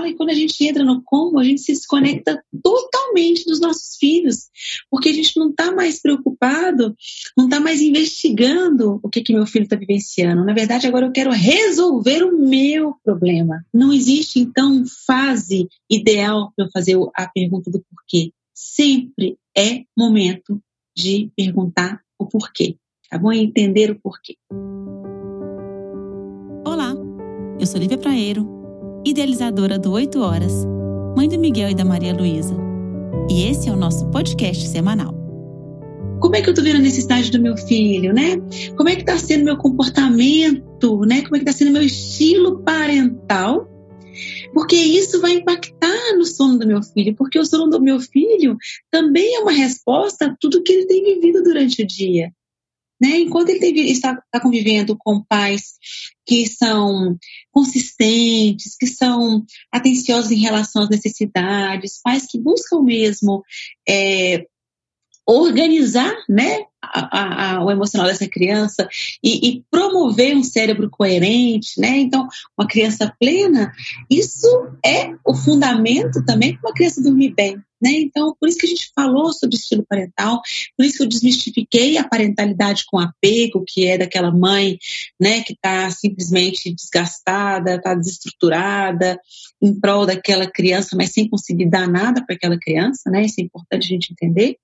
fala e quando a gente entra no como, a gente se desconecta totalmente dos nossos filhos, porque a gente não está mais preocupado, não está mais investigando o que, que meu filho está vivenciando. Na verdade, agora eu quero resolver o meu problema. Não existe, então, fase ideal para eu fazer a pergunta do porquê. Sempre é momento de perguntar o porquê. Tá bom? entender o porquê. Olá, eu sou Lívia Praeiro, idealizadora do 8 Horas, mãe do Miguel e da Maria Luísa. E esse é o nosso podcast semanal. Como é que eu tô vendo a necessidade do meu filho, né? Como é que tá sendo meu comportamento, né? Como é que tá sendo meu estilo parental? Porque isso vai impactar no sono do meu filho, porque o sono do meu filho também é uma resposta a tudo que ele tem vivido durante o dia. Né? Enquanto ele tem, está, está convivendo com pais que são consistentes, que são atenciosos em relação às necessidades, pais que buscam mesmo é, organizar né, a, a, o emocional dessa criança e, e, promover um cérebro coerente, né? Então, uma criança plena, isso é o fundamento também para uma criança dormir bem. Né? Então, por isso que a gente falou sobre estilo parental, por isso que eu desmistifiquei a parentalidade com apego, que é daquela mãe né, que está simplesmente desgastada, está desestruturada, em prol daquela criança, mas sem conseguir dar nada para aquela criança, né? Isso é importante a gente entender.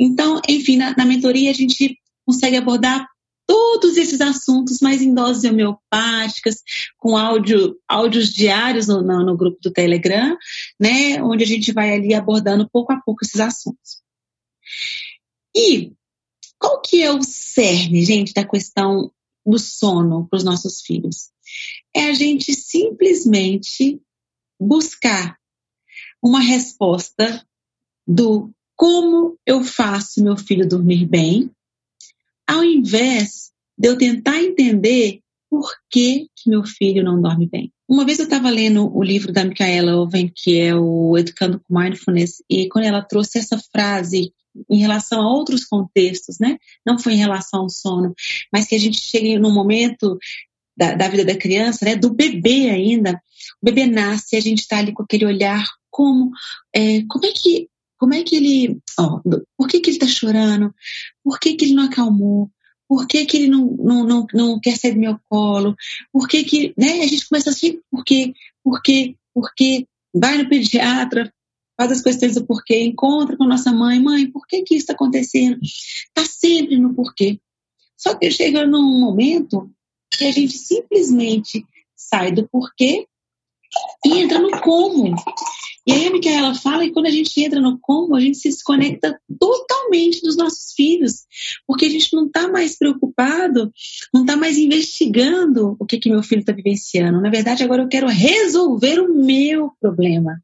Então, enfim, na, na mentoria a gente consegue abordar todos esses assuntos, mas em doses homeopáticas, com áudio, áudios diários no, no, grupo do Telegram, né, onde a gente vai ali abordando pouco a pouco esses assuntos. E qual que é o cerne, gente, da questão do sono para os nossos filhos? É a gente simplesmente buscar uma resposta do como eu faço meu filho dormir bem, ao invés de eu tentar entender por que, que meu filho não dorme bem. Uma vez eu estava lendo o livro da Micaela Owen, que é o Educando com Mindfulness, e quando ela trouxe essa frase em relação a outros contextos, né? Não foi em relação ao sono, mas que a gente chega num momento da, da vida da criança, né? Do bebê ainda. O bebê nasce, a gente está ali com aquele olhar como, é, como é que como é que ele. Ó, por que, que ele está chorando? Por que, que ele não acalmou? Por que, que ele não, não, não, não quer sair do meu colo? Por que, que. Né? A gente começa assim, por quê? Por quê? Por quê? Vai no pediatra, faz as questões do porquê, encontra com nossa mãe, mãe, por que, que isso está acontecendo? Está sempre no porquê. Só que chega num momento que a gente simplesmente sai do porquê e entra no como. E aí a Micaela fala que quando a gente entra no como, a gente se desconecta totalmente dos nossos filhos, porque a gente não está mais preocupado, não está mais investigando o que, que meu filho está vivenciando. Na verdade, agora eu quero resolver o meu problema.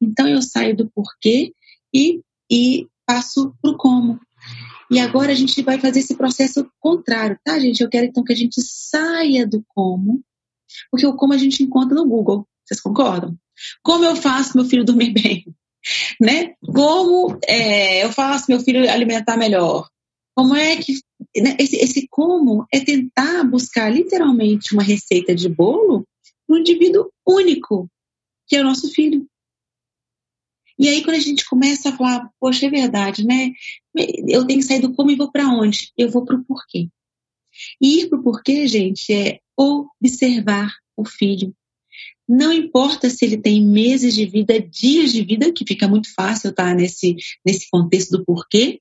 Então eu saio do porquê e, e passo para o como. E agora a gente vai fazer esse processo contrário, tá, gente? Eu quero então que a gente saia do como, porque o como a gente encontra no Google. Vocês concordam? Como eu faço meu filho dormir bem? Né? Como é, eu faço meu filho alimentar melhor? Como é que. Né? Esse, esse como é tentar buscar literalmente uma receita de bolo para um indivíduo único, que é o nosso filho. E aí, quando a gente começa a falar, poxa, é verdade, né? Eu tenho que sair do como e vou para onde? Eu vou para o porquê. E ir para o porquê, gente, é observar o filho, não importa se ele tem meses de vida, dias de vida, que fica muito fácil estar tá, nesse, nesse contexto do porquê,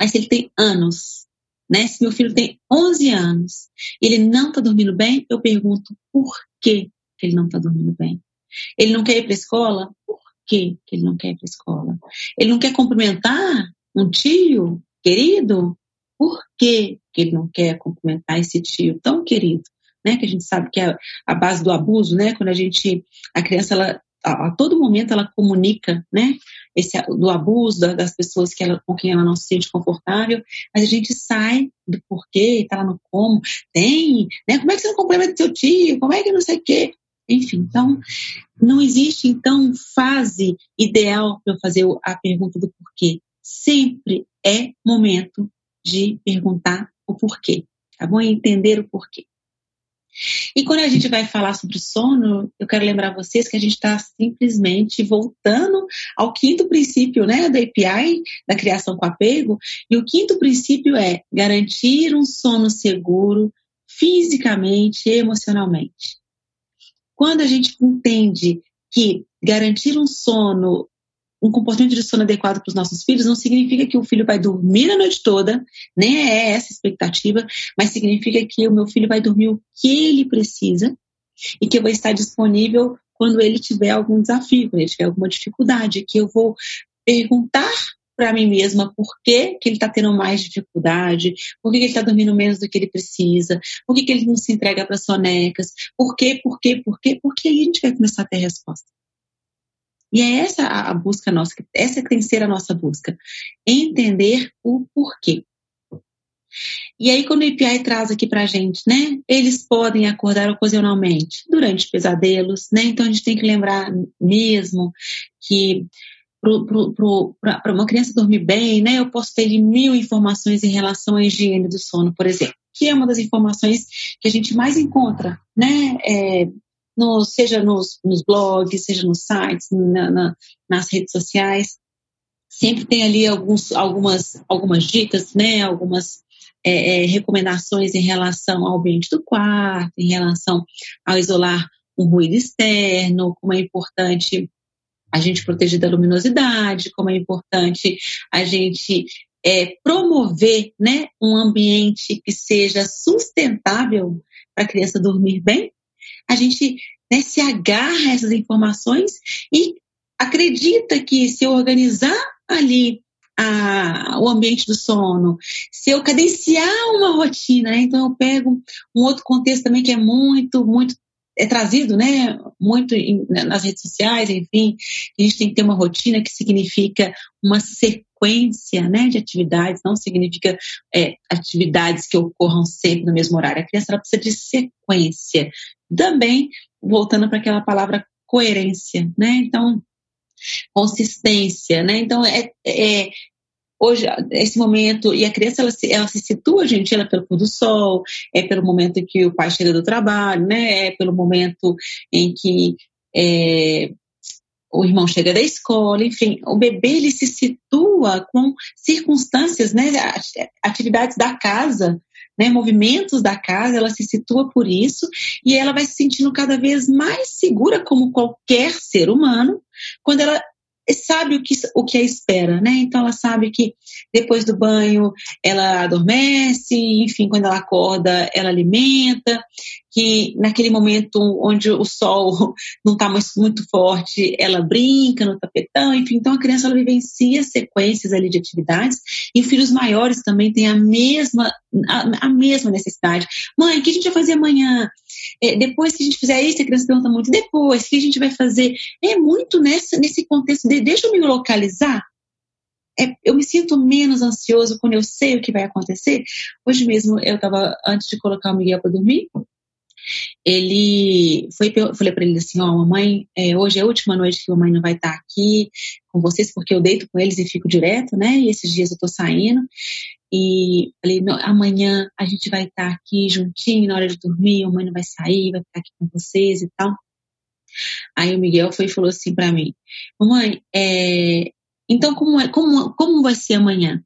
mas se ele tem anos, né? Se meu filho tem 11 anos, ele não está dormindo bem, eu pergunto por que ele não está dormindo bem. Ele não quer ir para a escola? Por que ele não quer ir para a escola? Ele não quer cumprimentar um tio querido? Por que ele não quer cumprimentar esse tio tão querido? Né, que a gente sabe que é a base do abuso, né, quando a gente, a criança, ela, a, a todo momento ela comunica, né, esse, do abuso das pessoas que ela, com quem ela não se sente confortável, mas a gente sai do porquê, tá lá no como, tem, né, como é que você não complementa seu tio, como é que não sei o quê, enfim, então, não existe, então, fase ideal para eu fazer a pergunta do porquê. Sempre é momento de perguntar o porquê, tá bom? E entender o porquê. E quando a gente vai falar sobre sono, eu quero lembrar vocês que a gente está simplesmente voltando ao quinto princípio né, da API, da criação com apego. E o quinto princípio é garantir um sono seguro fisicamente e emocionalmente. Quando a gente entende que garantir um sono um comportamento de sono adequado para os nossos filhos não significa que o filho vai dormir a noite toda, nem é essa a expectativa, mas significa que o meu filho vai dormir o que ele precisa e que eu vou estar disponível quando ele tiver algum desafio, quando ele tiver alguma dificuldade, que eu vou perguntar para mim mesma por que, que ele está tendo mais dificuldade, por que, que ele está dormindo menos do que ele precisa, por que, que ele não se entrega para sonecas, por quê, por quê, por quê, porque aí a gente vai começar a ter resposta. E é essa a busca nossa, essa tem que ser a nossa busca. Entender o porquê. E aí, quando o EPI traz aqui pra gente, né? Eles podem acordar ocasionalmente durante pesadelos, né? Então a gente tem que lembrar mesmo que para uma criança dormir bem, né? Eu posso ter mil informações em relação à higiene do sono, por exemplo, que é uma das informações que a gente mais encontra, né? É, no, seja nos, nos, blogs, seja nos sites, na, na, nas redes sociais. Sempre tem ali alguns, algumas, algumas dicas, né? algumas é, é, recomendações em relação ao ambiente do quarto, em relação ao isolar um ruído externo, como é importante a gente proteger da luminosidade, como é importante a gente é, promover né, um ambiente que seja sustentável para a criança dormir bem a gente né, se agarra a essas informações e acredita que se eu organizar ali a, o ambiente do sono, se eu cadenciar uma rotina, né, então eu pego um outro contexto também que é muito, muito é trazido, né, muito em, nas redes sociais, enfim, a gente tem que ter uma rotina que significa uma sequência, né, de atividades, não significa é, atividades que ocorram sempre no mesmo horário. A criança precisa de sequência, também voltando para aquela palavra coerência, né? Então, consistência, né? Então, é, é hoje, esse momento, e a criança, ela se, ela se situa, gente, ela é pelo pôr do sol, é pelo momento em que o pai chega do trabalho, né? É pelo momento em que é, o irmão chega da escola, enfim, o bebê, ele se situa com circunstâncias, né? Atividades da casa, né, movimentos da casa, ela se situa por isso e ela vai se sentindo cada vez mais segura como qualquer ser humano quando ela sabe o que, o que a espera, né? Então ela sabe que depois do banho ela adormece, enfim, quando ela acorda ela alimenta, que naquele momento onde o sol não está muito forte, ela brinca no tapetão, enfim, então a criança ela vivencia sequências ali de atividades e filhos maiores também têm a mesma a, a mesma necessidade. Mãe, o que a gente vai fazer amanhã? É, depois que a gente fizer isso, a criança pergunta muito, depois, o que a gente vai fazer? É muito nessa, nesse contexto de deixa eu me localizar, é, eu me sinto menos ansioso quando eu sei o que vai acontecer. Hoje mesmo eu estava, antes de colocar o Miguel para dormir, ele foi, eu falei para ele assim, ó, oh, mamãe, é, hoje é a última noite que a mamãe não vai estar tá aqui com vocês, porque eu deito com eles e fico direto, né? E esses dias eu tô saindo. E falei, amanhã a gente vai estar tá aqui juntinho na hora de dormir, a mãe não vai sair, vai ficar aqui com vocês e tal. Aí o Miguel foi e falou assim para mim, mamãe, é, então como, é, como, como vai ser amanhã?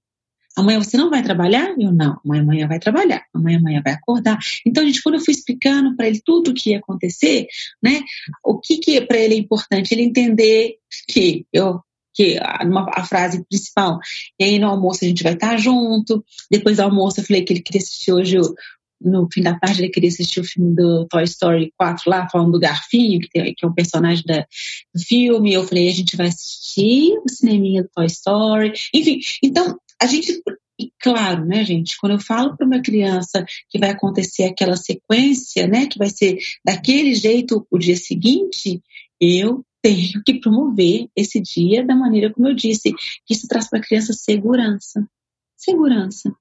Amanhã você não vai trabalhar? Eu não, amanhã, amanhã vai trabalhar, amanhã, amanhã vai acordar. Então, gente, quando eu fui explicando para ele tudo o que ia acontecer, né, o que, que para ele é importante? Ele entender que eu que a, uma, a frase principal, e aí no almoço a gente vai estar junto. Depois do almoço eu falei que ele queria assistir hoje o, no fim da tarde ele queria assistir o filme do Toy Story 4 lá, falando do Garfinho, que, tem, que é um personagem da, do filme. Eu falei, a gente vai assistir o cineminha do Toy Story. Enfim, então a gente, e claro, né, gente, quando eu falo para uma criança que vai acontecer aquela sequência, né, que vai ser daquele jeito o dia seguinte, eu tenho que promover esse dia da maneira como eu disse, isso traz para a criança segurança. Segurança.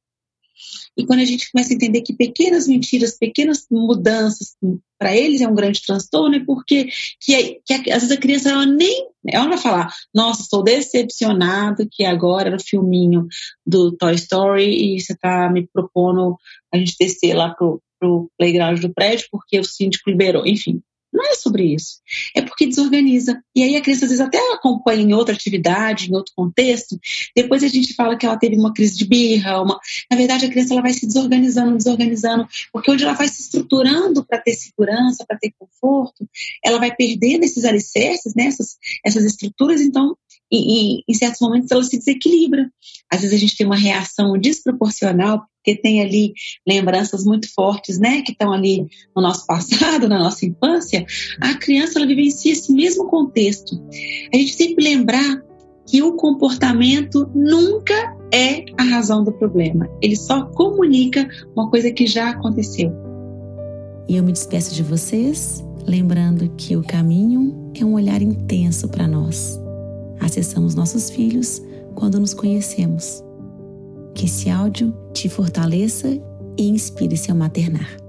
E quando a gente começa a entender que pequenas mentiras, pequenas mudanças, para eles é um grande transtorno, é porque que, que, às vezes a criança ela nem ela vai falar, nossa, estou decepcionado que agora o filminho do Toy Story e você está me propondo a gente descer lá pro o playground do prédio porque o síndico liberou, enfim. Não é sobre isso. É porque desorganiza. E aí a criança às vezes até acompanha em outra atividade, em outro contexto. Depois a gente fala que ela teve uma crise de birra. Uma... Na verdade, a criança ela vai se desorganizando, desorganizando. Porque onde ela vai se estruturando para ter segurança, para ter conforto, ela vai perdendo esses alicerces, né? essas, essas estruturas. Então, em, em certos momentos, ela se desequilibra. Às vezes a gente tem uma reação desproporcional porque tem ali lembranças muito fortes, né, que estão ali no nosso passado, na nossa infância, a criança ela vivencia esse mesmo contexto. A gente sempre lembrar que o comportamento nunca é a razão do problema. Ele só comunica uma coisa que já aconteceu. E eu me despeço de vocês, lembrando que o caminho é um olhar intenso para nós. Acessamos nossos filhos quando nos conhecemos. Que esse áudio te fortaleça e inspire seu maternar.